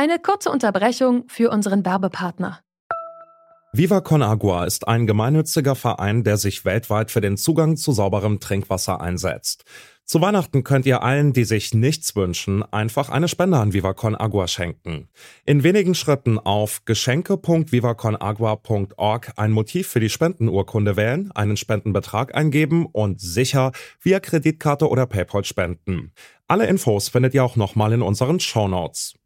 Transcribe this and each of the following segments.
Eine kurze Unterbrechung für unseren Werbepartner. Viva Con Agua ist ein gemeinnütziger Verein, der sich weltweit für den Zugang zu sauberem Trinkwasser einsetzt. Zu Weihnachten könnt ihr allen, die sich nichts wünschen, einfach eine Spende an Viva Con Agua schenken. In wenigen Schritten auf geschenke.vivaconagua.org ein Motiv für die Spendenurkunde wählen, einen Spendenbetrag eingeben und sicher via Kreditkarte oder PayPal spenden. Alle Infos findet ihr auch nochmal in unseren Show Notes.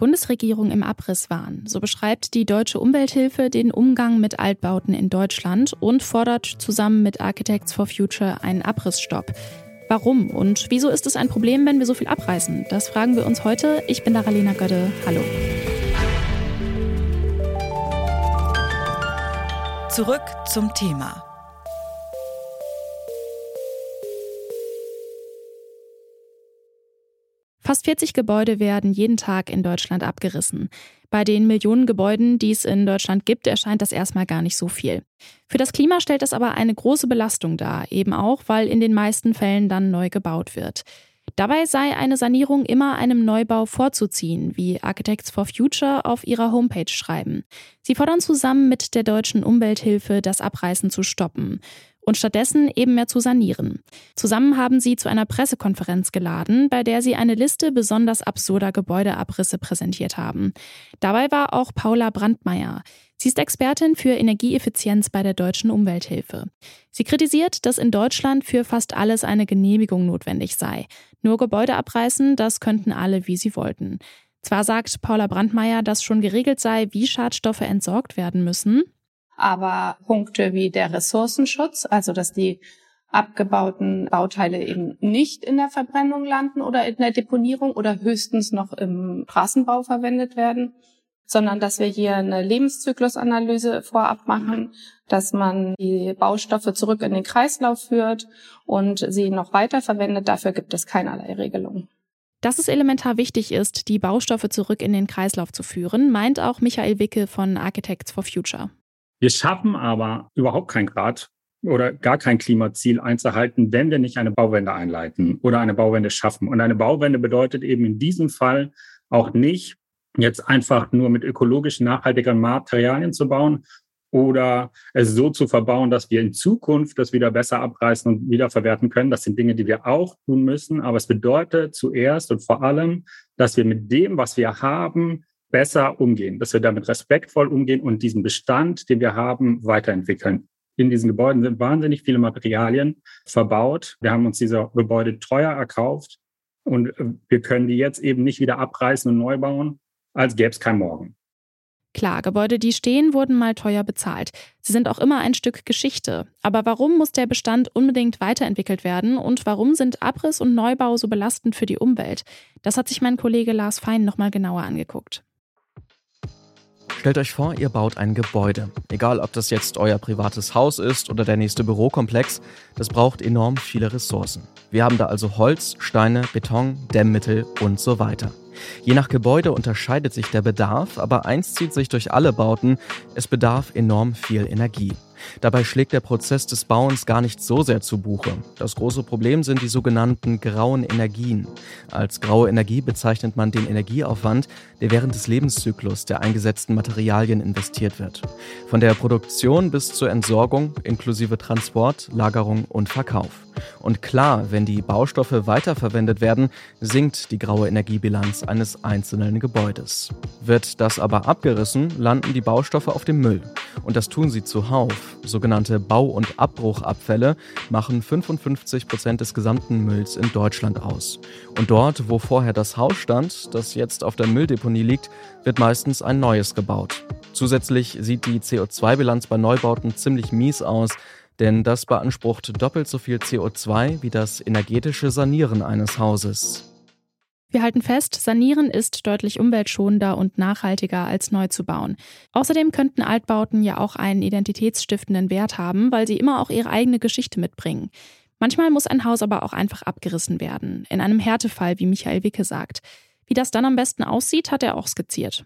Bundesregierung im Abrisswahn. So beschreibt die Deutsche Umwelthilfe den Umgang mit Altbauten in Deutschland und fordert zusammen mit Architects for Future einen Abrissstopp. Warum und wieso ist es ein Problem, wenn wir so viel abreißen? Das fragen wir uns heute. Ich bin Daralena Gödde. Hallo. Zurück zum Thema. Fast 40 Gebäude werden jeden Tag in Deutschland abgerissen. Bei den Millionen Gebäuden, die es in Deutschland gibt, erscheint das erstmal gar nicht so viel. Für das Klima stellt das aber eine große Belastung dar, eben auch, weil in den meisten Fällen dann neu gebaut wird. Dabei sei eine Sanierung immer einem Neubau vorzuziehen, wie Architects for Future auf ihrer Homepage schreiben. Sie fordern zusammen mit der deutschen Umwelthilfe, das Abreißen zu stoppen und stattdessen eben mehr zu sanieren. Zusammen haben sie zu einer Pressekonferenz geladen, bei der sie eine Liste besonders absurder Gebäudeabrisse präsentiert haben. Dabei war auch Paula Brandmeier. Sie ist Expertin für Energieeffizienz bei der Deutschen Umwelthilfe. Sie kritisiert, dass in Deutschland für fast alles eine Genehmigung notwendig sei. Nur Gebäude abreißen, das könnten alle, wie sie wollten. Zwar sagt Paula Brandmeier, dass schon geregelt sei, wie Schadstoffe entsorgt werden müssen, aber Punkte wie der Ressourcenschutz, also dass die abgebauten Bauteile eben nicht in der Verbrennung landen oder in der Deponierung oder höchstens noch im Straßenbau verwendet werden, sondern dass wir hier eine Lebenszyklusanalyse vorab machen, dass man die Baustoffe zurück in den Kreislauf führt und sie noch weiter verwendet. Dafür gibt es keinerlei Regelungen. Dass es elementar wichtig ist, die Baustoffe zurück in den Kreislauf zu führen, meint auch Michael Wicke von Architects for Future. Wir schaffen aber überhaupt kein Grad oder gar kein Klimaziel einzuhalten, wenn wir nicht eine Bauwende einleiten oder eine Bauwende schaffen. Und eine Bauwende bedeutet eben in diesem Fall auch nicht, jetzt einfach nur mit ökologisch nachhaltigeren Materialien zu bauen oder es so zu verbauen, dass wir in Zukunft das wieder besser abreißen und wiederverwerten können. Das sind Dinge, die wir auch tun müssen. Aber es bedeutet zuerst und vor allem, dass wir mit dem, was wir haben, besser umgehen, dass wir damit respektvoll umgehen und diesen Bestand, den wir haben, weiterentwickeln. In diesen Gebäuden sind wahnsinnig viele Materialien verbaut. Wir haben uns diese Gebäude teuer erkauft und äh, wir können die jetzt eben nicht wieder abreißen und neu bauen, als gäbe es kein Morgen. Klar, Gebäude, die stehen, wurden mal teuer bezahlt. Sie sind auch immer ein Stück Geschichte. Aber warum muss der Bestand unbedingt weiterentwickelt werden und warum sind Abriss und Neubau so belastend für die Umwelt? Das hat sich mein Kollege Lars Fein nochmal genauer angeguckt. Stellt euch vor, ihr baut ein Gebäude. Egal, ob das jetzt euer privates Haus ist oder der nächste Bürokomplex, das braucht enorm viele Ressourcen. Wir haben da also Holz, Steine, Beton, Dämmmittel und so weiter. Je nach Gebäude unterscheidet sich der Bedarf, aber eins zieht sich durch alle Bauten, es bedarf enorm viel Energie. Dabei schlägt der Prozess des Bauens gar nicht so sehr zu Buche. Das große Problem sind die sogenannten grauen Energien. Als graue Energie bezeichnet man den Energieaufwand, der während des Lebenszyklus der eingesetzten Materialien investiert wird. Von der Produktion bis zur Entsorgung inklusive Transport, Lagerung und Verkauf. Und klar, wenn die Baustoffe weiterverwendet werden, sinkt die graue Energiebilanz eines einzelnen Gebäudes. Wird das aber abgerissen, landen die Baustoffe auf dem Müll. Und das tun sie zuhauf. Sogenannte Bau- und Abbruchabfälle machen 55 Prozent des gesamten Mülls in Deutschland aus. Und dort, wo vorher das Haus stand, das jetzt auf der Mülldeponie liegt, wird meistens ein neues gebaut. Zusätzlich sieht die CO2-Bilanz bei Neubauten ziemlich mies aus, denn das beansprucht doppelt so viel CO2 wie das energetische Sanieren eines Hauses. Wir halten fest, Sanieren ist deutlich umweltschonender und nachhaltiger als neu zu bauen. Außerdem könnten Altbauten ja auch einen identitätsstiftenden Wert haben, weil sie immer auch ihre eigene Geschichte mitbringen. Manchmal muss ein Haus aber auch einfach abgerissen werden, in einem Härtefall, wie Michael Wicke sagt. Wie das dann am besten aussieht, hat er auch skizziert.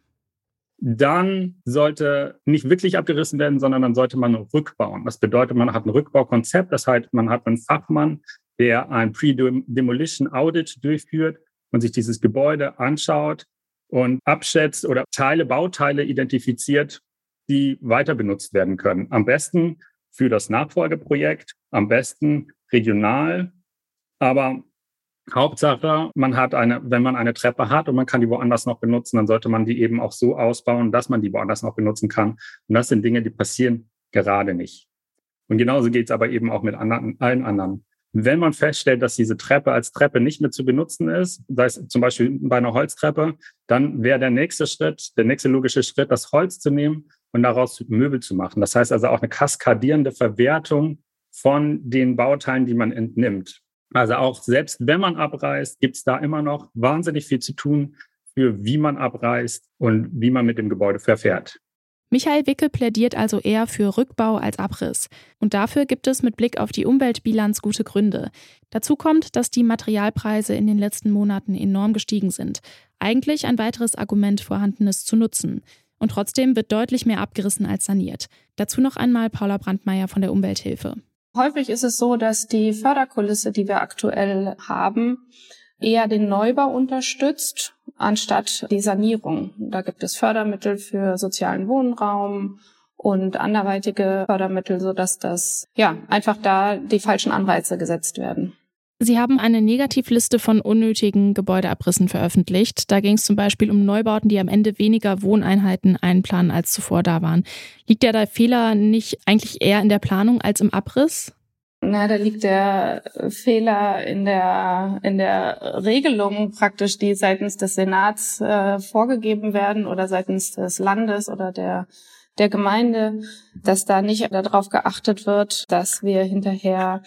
Dann sollte nicht wirklich abgerissen werden, sondern dann sollte man rückbauen. Das bedeutet, man hat ein Rückbaukonzept, das heißt, man hat einen Fachmann, der ein Pre-Demolition Audit durchführt und sich dieses Gebäude anschaut und abschätzt oder Teile, Bauteile identifiziert, die weiter benutzt werden können. Am besten für das Nachfolgeprojekt, am besten regional, aber Hauptsache, man hat eine, wenn man eine Treppe hat und man kann die woanders noch benutzen, dann sollte man die eben auch so ausbauen, dass man die woanders noch benutzen kann. Und das sind Dinge, die passieren gerade nicht. Und genauso geht es aber eben auch mit anderen, allen anderen. Wenn man feststellt, dass diese Treppe als Treppe nicht mehr zu benutzen ist, sei es zum Beispiel bei einer Holztreppe, dann wäre der nächste Schritt, der nächste logische Schritt, das Holz zu nehmen und daraus Möbel zu machen. Das heißt also auch eine kaskadierende Verwertung von den Bauteilen, die man entnimmt. Also auch selbst wenn man abreißt, gibt es da immer noch wahnsinnig viel zu tun für wie man abreißt und wie man mit dem Gebäude verfährt. Michael Wicke plädiert also eher für Rückbau als Abriss. Und dafür gibt es mit Blick auf die Umweltbilanz gute Gründe. Dazu kommt, dass die Materialpreise in den letzten Monaten enorm gestiegen sind. Eigentlich ein weiteres Argument, Vorhandenes zu nutzen. Und trotzdem wird deutlich mehr abgerissen als saniert. Dazu noch einmal Paula Brandmeier von der Umwelthilfe. Häufig ist es so, dass die Förderkulisse, die wir aktuell haben, eher den Neubau unterstützt, anstatt die Sanierung. Da gibt es Fördermittel für sozialen Wohnraum und anderweitige Fördermittel, sodass das, ja, einfach da die falschen Anreize gesetzt werden. Sie haben eine Negativliste von unnötigen Gebäudeabrissen veröffentlicht. Da ging es zum Beispiel um Neubauten, die am Ende weniger Wohneinheiten einplanen, als zuvor da waren. Liegt ja der Fehler nicht eigentlich eher in der Planung als im Abriss? Na, da liegt der Fehler in der in der Regelung praktisch, die seitens des Senats äh, vorgegeben werden oder seitens des Landes oder der der Gemeinde, dass da nicht darauf geachtet wird, dass wir hinterher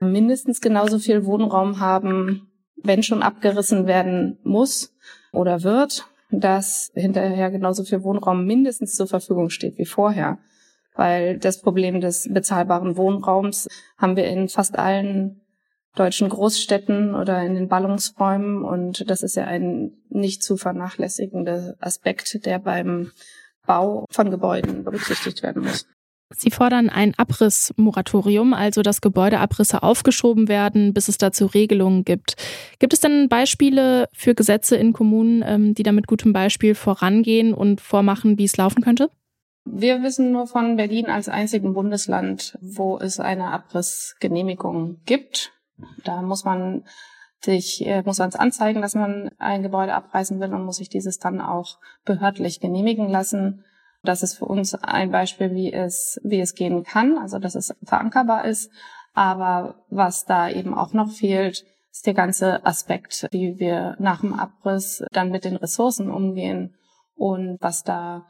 mindestens genauso viel Wohnraum haben, wenn schon abgerissen werden muss oder wird, dass hinterher genauso viel Wohnraum mindestens zur Verfügung steht wie vorher. Weil das Problem des bezahlbaren Wohnraums haben wir in fast allen deutschen Großstädten oder in den Ballungsräumen und das ist ja ein nicht zu vernachlässigender Aspekt, der beim Bau von Gebäuden berücksichtigt werden muss. Sie fordern ein Abrissmoratorium, also dass Gebäudeabrisse aufgeschoben werden, bis es dazu Regelungen gibt. Gibt es denn Beispiele für Gesetze in Kommunen, ähm, die da mit gutem Beispiel vorangehen und vormachen, wie es laufen könnte? Wir wissen nur von Berlin als einzigen Bundesland, wo es eine Abrissgenehmigung gibt. Da muss man sich, äh, muss man es anzeigen, dass man ein Gebäude abreißen will und muss sich dieses dann auch behördlich genehmigen lassen. Das ist für uns ein Beispiel, wie es, wie es gehen kann, also dass es verankerbar ist. Aber was da eben auch noch fehlt, ist der ganze Aspekt, wie wir nach dem Abriss dann mit den Ressourcen umgehen und was da,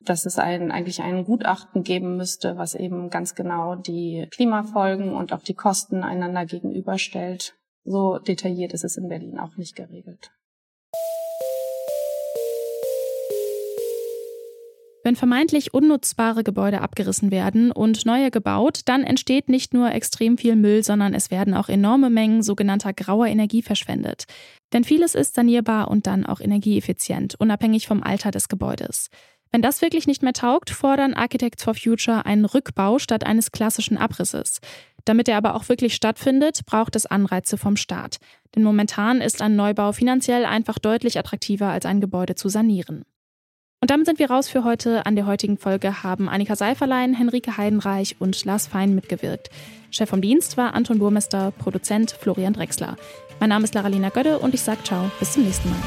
dass es ein, eigentlich ein Gutachten geben müsste, was eben ganz genau die Klimafolgen und auch die Kosten einander gegenüberstellt. So detailliert ist es in Berlin auch nicht geregelt. Wenn vermeintlich unnutzbare Gebäude abgerissen werden und neue gebaut, dann entsteht nicht nur extrem viel Müll, sondern es werden auch enorme Mengen sogenannter grauer Energie verschwendet. Denn vieles ist sanierbar und dann auch energieeffizient, unabhängig vom Alter des Gebäudes. Wenn das wirklich nicht mehr taugt, fordern Architects for Future einen Rückbau statt eines klassischen Abrisses. Damit er aber auch wirklich stattfindet, braucht es Anreize vom Staat. Denn momentan ist ein Neubau finanziell einfach deutlich attraktiver als ein Gebäude zu sanieren. Und damit sind wir raus für heute. An der heutigen Folge haben Annika Seiferlein, Henrike Heidenreich und Lars Fein mitgewirkt. Chef vom Dienst war Anton Burmester, Produzent Florian Drexler. Mein Name ist Laralina Gödde und ich sage ciao, bis zum nächsten Mal.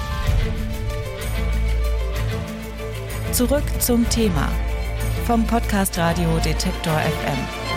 Zurück zum Thema vom Podcast Radio Detektor FM.